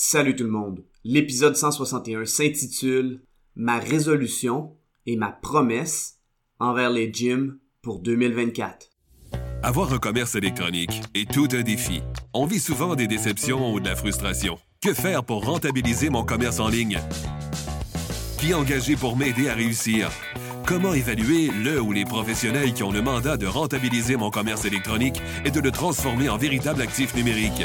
Salut tout le monde. L'épisode 161 s'intitule Ma résolution et ma promesse envers les gyms pour 2024. Avoir un commerce électronique est tout un défi. On vit souvent des déceptions ou de la frustration. Que faire pour rentabiliser mon commerce en ligne? Qui engager pour m'aider à réussir? Comment évaluer le ou les professionnels qui ont le mandat de rentabiliser mon commerce électronique et de le transformer en véritable actif numérique?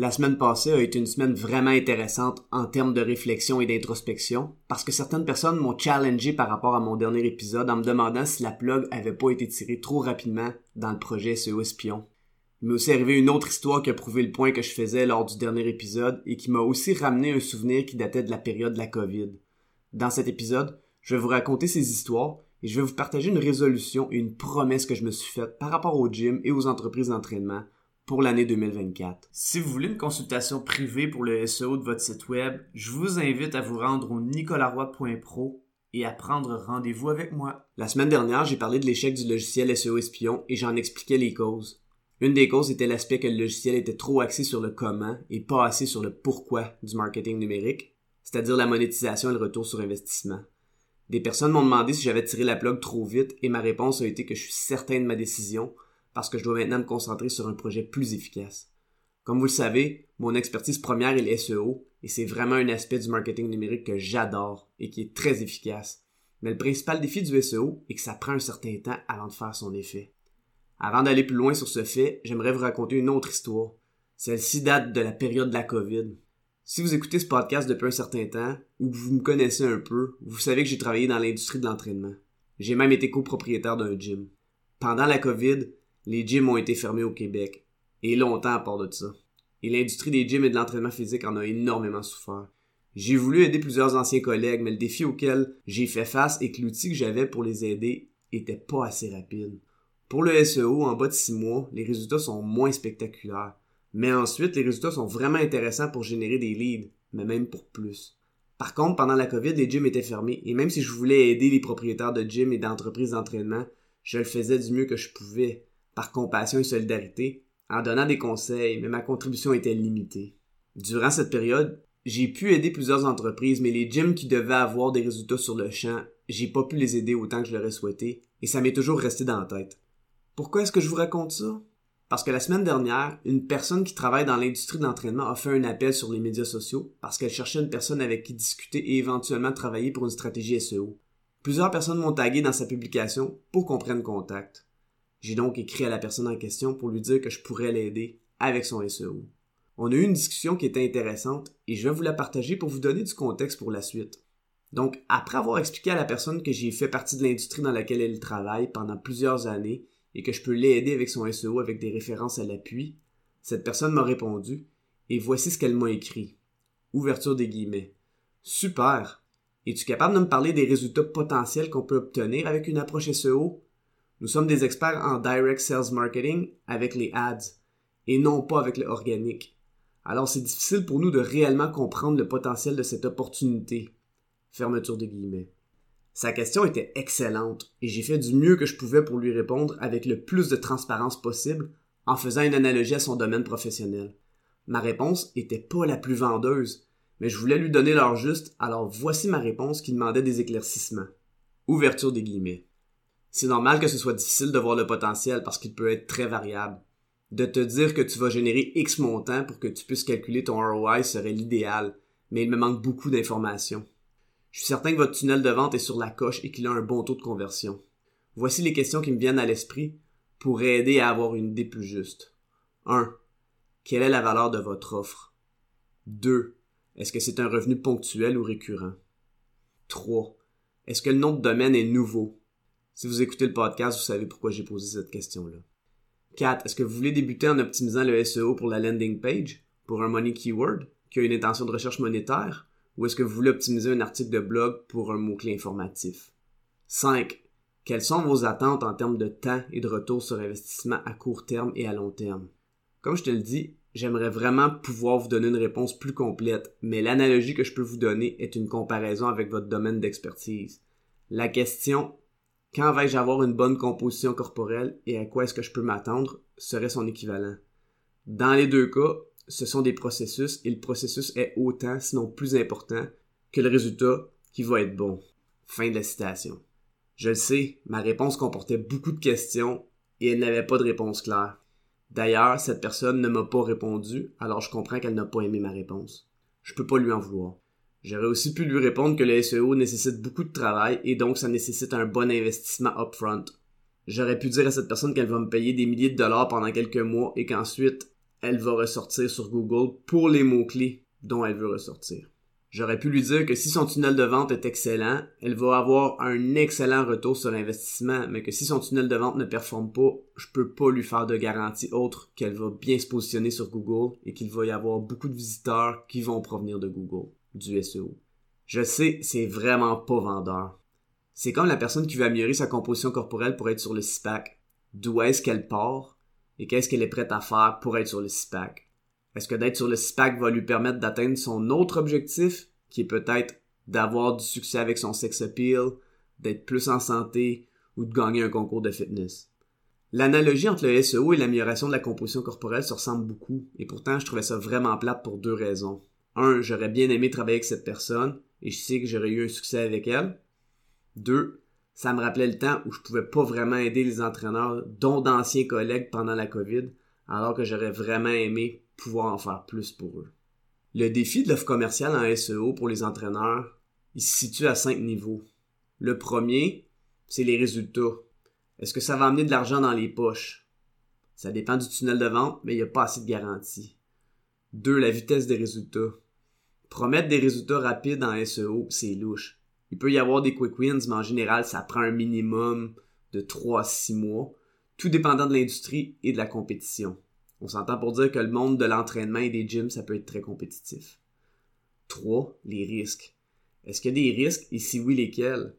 La semaine passée a été une semaine vraiment intéressante en termes de réflexion et d'introspection, parce que certaines personnes m'ont challengé par rapport à mon dernier épisode en me demandant si la plug avait pas été tirée trop rapidement dans le projet SEO Espion. Il m'est aussi arrivé une autre histoire qui a prouvé le point que je faisais lors du dernier épisode et qui m'a aussi ramené un souvenir qui datait de la période de la COVID. Dans cet épisode, je vais vous raconter ces histoires et je vais vous partager une résolution et une promesse que je me suis faite par rapport au gym et aux entreprises d'entraînement pour l'année 2024. Si vous voulez une consultation privée pour le SEO de votre site web, je vous invite à vous rendre au nicolaroy.pro et à prendre rendez-vous avec moi. La semaine dernière, j'ai parlé de l'échec du logiciel SEO Espion et j'en expliquais les causes. Une des causes était l'aspect que le logiciel était trop axé sur le comment et pas assez sur le pourquoi du marketing numérique, c'est-à-dire la monétisation et le retour sur investissement. Des personnes m'ont demandé si j'avais tiré la plug trop vite et ma réponse a été que je suis certain de ma décision parce que je dois maintenant me concentrer sur un projet plus efficace. Comme vous le savez, mon expertise première est le SEO et c'est vraiment un aspect du marketing numérique que j'adore et qui est très efficace. Mais le principal défi du SEO est que ça prend un certain temps avant de faire son effet. Avant d'aller plus loin sur ce fait, j'aimerais vous raconter une autre histoire. Celle-ci date de la période de la COVID. Si vous écoutez ce podcast depuis un certain temps, ou que vous me connaissez un peu, vous savez que j'ai travaillé dans l'industrie de l'entraînement. J'ai même été copropriétaire d'un gym. Pendant la COVID, les gyms ont été fermés au Québec. Et longtemps à part de ça. Et l'industrie des gyms et de l'entraînement physique en a énormément souffert. J'ai voulu aider plusieurs anciens collègues, mais le défi auquel j'ai fait face et que l'outil que j'avais pour les aider était pas assez rapide. Pour le SEO, en bas de 6 mois, les résultats sont moins spectaculaires. Mais ensuite, les résultats sont vraiment intéressants pour générer des leads, mais même pour plus. Par contre, pendant la COVID, les gyms étaient fermés, et même si je voulais aider les propriétaires de gyms et d'entreprises d'entraînement, je le faisais du mieux que je pouvais, par compassion et solidarité, en donnant des conseils, mais ma contribution était limitée. Durant cette période, j'ai pu aider plusieurs entreprises, mais les gyms qui devaient avoir des résultats sur le champ, j'ai pas pu les aider autant que je l'aurais souhaité, et ça m'est toujours resté dans la tête. Pourquoi est-ce que je vous raconte ça? Parce que la semaine dernière, une personne qui travaille dans l'industrie de l'entraînement a fait un appel sur les médias sociaux parce qu'elle cherchait une personne avec qui discuter et éventuellement travailler pour une stratégie SEO. Plusieurs personnes m'ont tagué dans sa publication pour qu'on prenne contact. J'ai donc écrit à la personne en question pour lui dire que je pourrais l'aider avec son SEO. On a eu une discussion qui était intéressante et je vais vous la partager pour vous donner du contexte pour la suite. Donc, après avoir expliqué à la personne que j'ai fait partie de l'industrie dans laquelle elle travaille pendant plusieurs années et que je peux l'aider avec son SEO avec des références à l'appui, cette personne m'a répondu et voici ce qu'elle m'a écrit. Ouverture des guillemets. Super! Es-tu capable de me parler des résultats potentiels qu'on peut obtenir avec une approche SEO? Nous sommes des experts en direct sales marketing avec les ads et non pas avec le organique. Alors c'est difficile pour nous de réellement comprendre le potentiel de cette opportunité. Fermeture de guillemets. Sa question était excellente et j'ai fait du mieux que je pouvais pour lui répondre avec le plus de transparence possible en faisant une analogie à son domaine professionnel. Ma réponse était pas la plus vendeuse, mais je voulais lui donner l'heure juste, alors voici ma réponse qui demandait des éclaircissements. Ouverture des guillemets. C'est normal que ce soit difficile de voir le potentiel parce qu'il peut être très variable. De te dire que tu vas générer X montant pour que tu puisses calculer ton ROI serait l'idéal, mais il me manque beaucoup d'informations. Je suis certain que votre tunnel de vente est sur la coche et qu'il a un bon taux de conversion. Voici les questions qui me viennent à l'esprit pour aider à avoir une idée plus juste. 1. Quelle est la valeur de votre offre? 2. Est-ce que c'est un revenu ponctuel ou récurrent? 3. Est-ce que le nom de domaine est nouveau? Si vous écoutez le podcast, vous savez pourquoi j'ai posé cette question-là. 4. Est-ce que vous voulez débuter en optimisant le SEO pour la landing page, pour un money keyword, qui a une intention de recherche monétaire, ou est-ce que vous voulez optimiser un article de blog pour un mot-clé informatif? 5. Quelles sont vos attentes en termes de temps et de retour sur investissement à court terme et à long terme? Comme je te le dis, j'aimerais vraiment pouvoir vous donner une réponse plus complète, mais l'analogie que je peux vous donner est une comparaison avec votre domaine d'expertise. La question quand vais-je avoir une bonne composition corporelle et à quoi est-ce que je peux m'attendre serait son équivalent. Dans les deux cas, ce sont des processus et le processus est autant, sinon plus important, que le résultat qui va être bon. Fin de la citation. Je le sais, ma réponse comportait beaucoup de questions et elle n'avait pas de réponse claire. D'ailleurs, cette personne ne m'a pas répondu, alors je comprends qu'elle n'a pas aimé ma réponse. Je peux pas lui en vouloir. J'aurais aussi pu lui répondre que le SEO nécessite beaucoup de travail et donc ça nécessite un bon investissement upfront. J'aurais pu dire à cette personne qu'elle va me payer des milliers de dollars pendant quelques mois et qu'ensuite elle va ressortir sur Google pour les mots-clés dont elle veut ressortir. J'aurais pu lui dire que si son tunnel de vente est excellent, elle va avoir un excellent retour sur investissement, mais que si son tunnel de vente ne performe pas, je peux pas lui faire de garantie autre qu'elle va bien se positionner sur Google et qu'il va y avoir beaucoup de visiteurs qui vont provenir de Google, du SEO. Je sais, c'est vraiment pas vendeur. C'est comme la personne qui veut améliorer sa composition corporelle pour être sur le SPAC. D'où est-ce qu'elle part et qu'est-ce qu'elle est prête à faire pour être sur le SPAC? Est-ce que d'être sur le SPAC va lui permettre d'atteindre son autre objectif, qui est peut-être d'avoir du succès avec son sex appeal, d'être plus en santé ou de gagner un concours de fitness? L'analogie entre le SEO et l'amélioration de la composition corporelle se ressemble beaucoup, et pourtant je trouvais ça vraiment plate pour deux raisons. Un, j'aurais bien aimé travailler avec cette personne, et je sais que j'aurais eu un succès avec elle. Deux, ça me rappelait le temps où je pouvais pas vraiment aider les entraîneurs, dont d'anciens collègues pendant la COVID, alors que j'aurais vraiment aimé pouvoir en faire plus pour eux. Le défi de l'offre commerciale en SEO pour les entraîneurs, il se situe à cinq niveaux. Le premier, c'est les résultats. Est-ce que ça va amener de l'argent dans les poches? Ça dépend du tunnel de vente, mais il n'y a pas assez de garantie. Deux, la vitesse des résultats. Promettre des résultats rapides en SEO, c'est louche. Il peut y avoir des quick wins, mais en général, ça prend un minimum de 3 à 6 mois, tout dépendant de l'industrie et de la compétition. On s'entend pour dire que le monde de l'entraînement et des gyms, ça peut être très compétitif. 3. Les risques. Est-ce qu'il y a des risques? Et si oui, lesquels?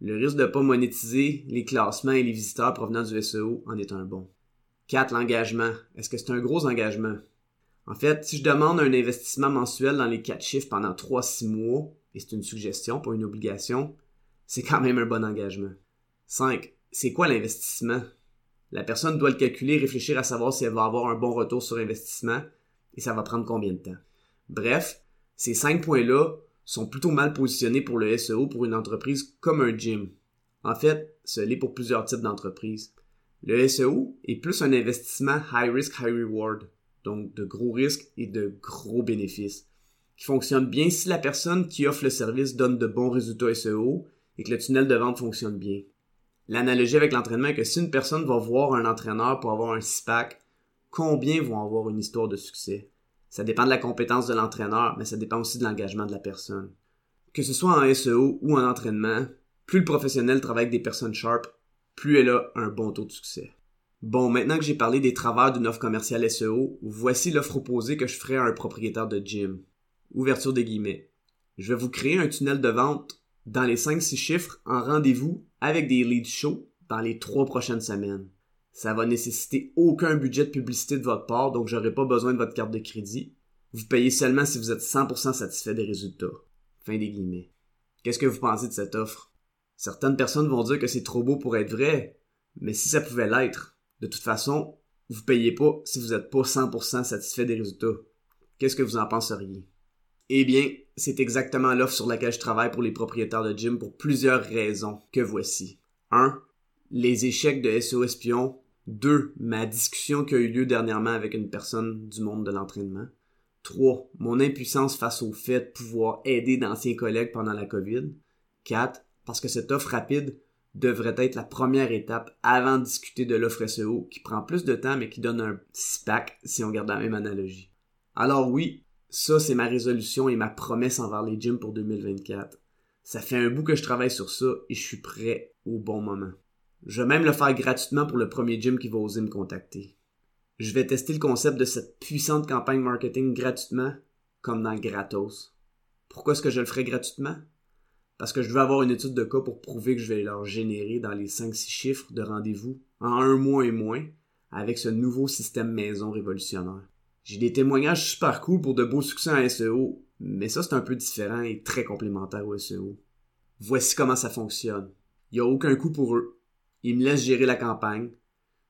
Le risque de ne pas monétiser les classements et les visiteurs provenant du SEO en est un bon. 4. L'engagement. Est-ce que c'est un gros engagement? En fait, si je demande un investissement mensuel dans les 4 chiffres pendant 3-6 mois, et c'est une suggestion, pas une obligation, c'est quand même un bon engagement. 5. C'est quoi l'investissement? La personne doit le calculer, réfléchir à savoir si elle va avoir un bon retour sur investissement et ça va prendre combien de temps? Bref, ces cinq points-là sont plutôt mal positionnés pour le SEO pour une entreprise comme un gym. En fait, ce l'est pour plusieurs types d'entreprises. Le SEO est plus un investissement high risk, high reward, donc de gros risques et de gros bénéfices, qui fonctionne bien si la personne qui offre le service donne de bons résultats SEO et que le tunnel de vente fonctionne bien. L'analogie avec l'entraînement est que si une personne va voir un entraîneur pour avoir un six-pack, combien vont avoir une histoire de succès? Ça dépend de la compétence de l'entraîneur, mais ça dépend aussi de l'engagement de la personne. Que ce soit en SEO ou en entraînement, plus le professionnel travaille avec des personnes sharp, plus elle a un bon taux de succès. Bon, maintenant que j'ai parlé des travers d'une offre commerciale SEO, voici l'offre opposée que je ferai à un propriétaire de gym. Ouverture des guillemets. Je vais vous créer un tunnel de vente dans les 5-6 chiffres en rendez-vous avec des leads chauds dans les 3 prochaines semaines. Ça va nécessiter aucun budget de publicité de votre part, donc j'aurai pas besoin de votre carte de crédit. Vous payez seulement si vous êtes 100% satisfait des résultats. Fin des guillemets. Qu'est-ce que vous pensez de cette offre? Certaines personnes vont dire que c'est trop beau pour être vrai, mais si ça pouvait l'être, de toute façon, vous payez pas si vous n'êtes pas 100% satisfait des résultats. Qu'est-ce que vous en penseriez? Eh bien, c'est exactement l'offre sur laquelle je travaille pour les propriétaires de gym pour plusieurs raisons que voici. 1. Les échecs de SO Espion. 2. Ma discussion qui a eu lieu dernièrement avec une personne du monde de l'entraînement. 3. Mon impuissance face au fait de pouvoir aider d'anciens collègues pendant la COVID. 4. Parce que cette offre rapide devrait être la première étape avant de discuter de l'offre SEO qui prend plus de temps mais qui donne un SPAC si on garde la même analogie. Alors oui, ça, c'est ma résolution et ma promesse envers les gyms pour 2024. Ça fait un bout que je travaille sur ça et je suis prêt au bon moment. Je vais même le faire gratuitement pour le premier gym qui va oser me contacter. Je vais tester le concept de cette puissante campagne marketing gratuitement comme dans gratos. Pourquoi est-ce que je le ferais gratuitement? Parce que je veux avoir une étude de cas pour prouver que je vais leur générer dans les 5-6 chiffres de rendez-vous en un mois et moins avec ce nouveau système maison révolutionnaire. J'ai des témoignages super cool pour de beaux succès en SEO, mais ça c'est un peu différent et très complémentaire au SEO. Voici comment ça fonctionne. Il n'y a aucun coût pour eux. Ils me laissent gérer la campagne.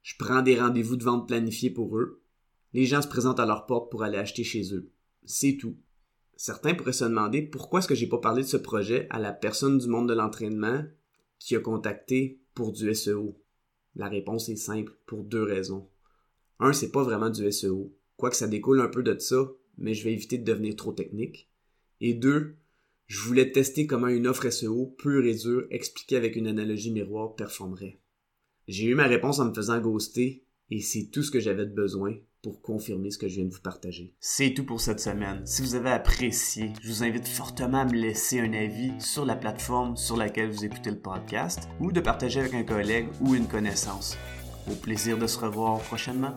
Je prends des rendez-vous de vente planifiés pour eux. Les gens se présentent à leur porte pour aller acheter chez eux. C'est tout. Certains pourraient se demander pourquoi est-ce que j'ai pas parlé de ce projet à la personne du monde de l'entraînement qui a contacté pour du SEO. La réponse est simple pour deux raisons. Un, c'est pas vraiment du SEO, quoique ça découle un peu de ça, mais je vais éviter de devenir trop technique. Et deux, je voulais tester comment une offre SEO pure et dure expliquée avec une analogie miroir performerait. J'ai eu ma réponse en me faisant ghoster et c'est tout ce que j'avais de besoin pour confirmer ce que je viens de vous partager. C'est tout pour cette semaine. Si vous avez apprécié, je vous invite fortement à me laisser un avis sur la plateforme sur laquelle vous écoutez le podcast ou de partager avec un collègue ou une connaissance. Au plaisir de se revoir prochainement.